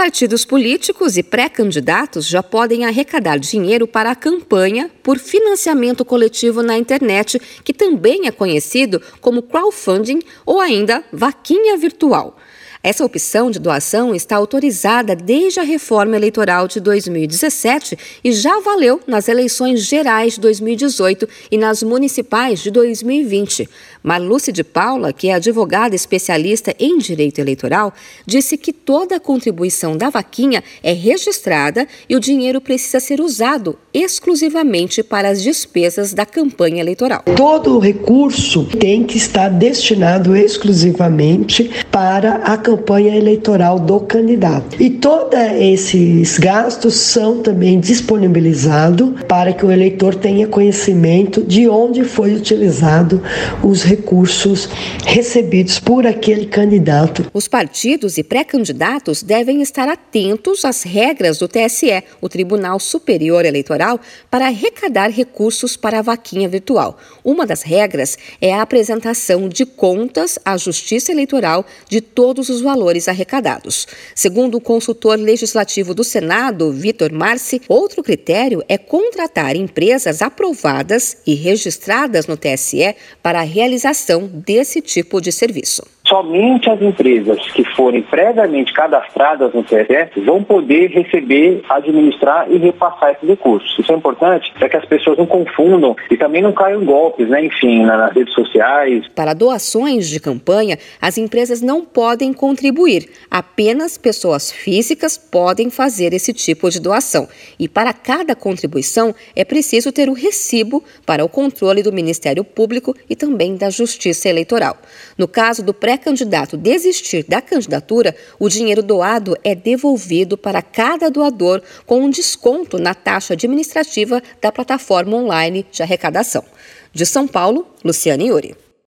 Partidos políticos e pré-candidatos já podem arrecadar dinheiro para a campanha por financiamento coletivo na internet, que também é conhecido como crowdfunding ou ainda vaquinha virtual. Essa opção de doação está autorizada desde a reforma eleitoral de 2017 e já valeu nas eleições gerais de 2018 e nas municipais de 2020. Marluce de Paula, que é advogada especialista em direito eleitoral, disse que toda a contribuição da vaquinha é registrada e o dinheiro precisa ser usado exclusivamente para as despesas da campanha eleitoral. Todo o recurso tem que estar destinado exclusivamente para a campanha campanha eleitoral do candidato. E todos esses gastos são também disponibilizados para que o eleitor tenha conhecimento de onde foi utilizado os recursos recebidos por aquele candidato. Os partidos e pré-candidatos devem estar atentos às regras do TSE, o Tribunal Superior Eleitoral, para arrecadar recursos para a vaquinha virtual. Uma das regras é a apresentação de contas à Justiça Eleitoral de todos os valores arrecadados. Segundo o consultor legislativo do Senado, Vitor Marci, outro critério é contratar empresas aprovadas e registradas no TSE para a realização desse tipo de serviço somente as empresas que forem previamente cadastradas no TSE vão poder receber, administrar e repassar esses recursos. Isso é importante para que as pessoas não confundam e também não caiam golpes, né? enfim, nas redes sociais. Para doações de campanha, as empresas não podem contribuir. Apenas pessoas físicas podem fazer esse tipo de doação. E para cada contribuição é preciso ter o recibo para o controle do Ministério Público e também da Justiça Eleitoral. No caso do pré candidato desistir da candidatura, o dinheiro doado é devolvido para cada doador com um desconto na taxa administrativa da plataforma online de arrecadação. De São Paulo, Luciane Yuri.